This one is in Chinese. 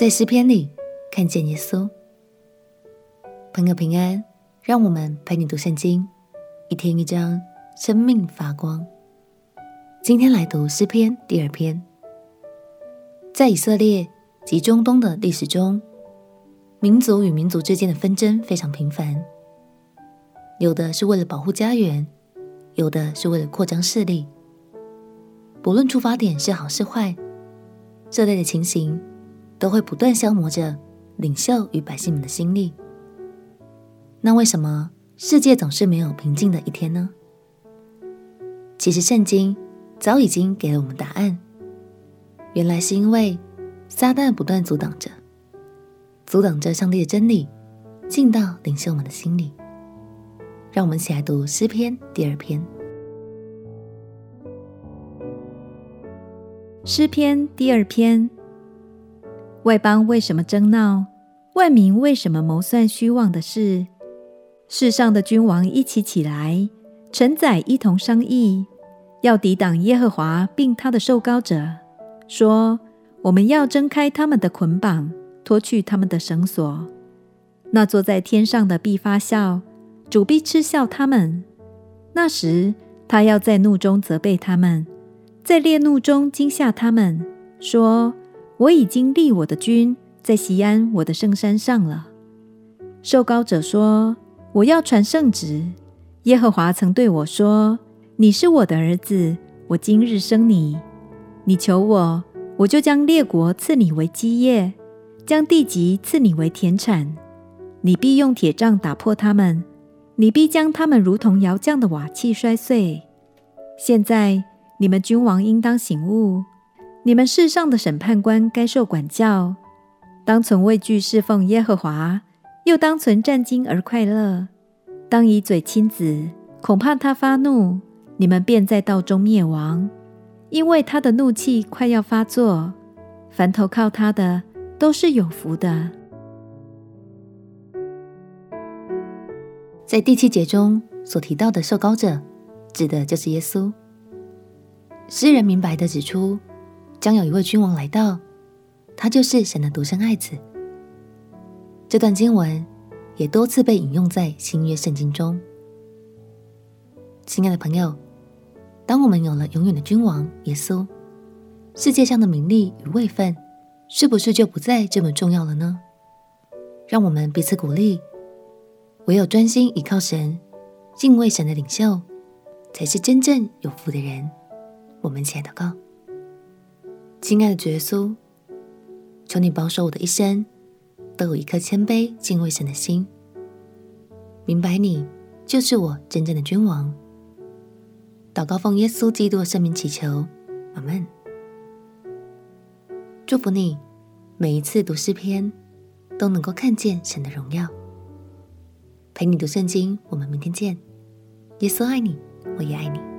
在诗篇里看见耶稣。朋友平安，让我们陪你读圣经，一天一章，生命发光。今天来读诗篇第二篇。在以色列及中东的历史中，民族与民族之间的纷争非常频繁，有的是为了保护家园，有的是为了扩张势力。不论出发点是好是坏，这类的情形都会不断消磨着领袖与百姓们的心力。那为什么世界总是没有平静的一天呢？其实圣经早已经给了我们答案。原来是因为撒旦不断阻挡着，阻挡着上帝的真理进到领袖们的心里。让我们一起来读诗篇第二篇。诗篇第二篇：外邦为什么争闹？万民为什么谋算虚妄的事？世上的君王一起起来，臣宰一同商议，要抵挡耶和华并他的受膏者，说：我们要挣开他们的捆绑，脱去他们的绳索。那坐在天上的必发笑，主必嗤笑他们。那时，他要在怒中责备他们。在烈怒中惊吓他们，说：“我已经立我的君在西安我的圣山上了。”受膏者说：“我要传圣旨。耶和华曾对我说：‘你是我的儿子，我今日生你。你求我，我就将列国赐你为基业，将地极赐你为田产。你必用铁杖打破他们，你必将他们如同窑匠的瓦器摔碎。’现在。”你们君王应当醒悟，你们世上的审判官该受管教，当存畏惧侍奉耶和华，又当存战兢而快乐。当以嘴亲子，恐怕他发怒，你们便在道中灭亡，因为他的怒气快要发作。凡投靠他的都是有福的。在第七节中所提到的受膏者，指的就是耶稣。诗人明白地指出，将有一位君王来到，他就是神的独生爱子。这段经文也多次被引用在新约圣经中。亲爱的朋友，当我们有了永远的君王耶稣，世界上的名利与位分，是不是就不再这么重要了呢？让我们彼此鼓励，唯有专心倚靠神、敬畏神的领袖，才是真正有福的人。我们一起来祷告，亲爱的主耶稣，求你保守我的一生都有一颗谦卑敬畏神的心，明白你就是我真正的君王。祷告奉耶稣基督的圣名祈求，阿门。祝福你，每一次读诗篇都能够看见神的荣耀。陪你读圣经，我们明天见。耶稣爱你，我也爱你。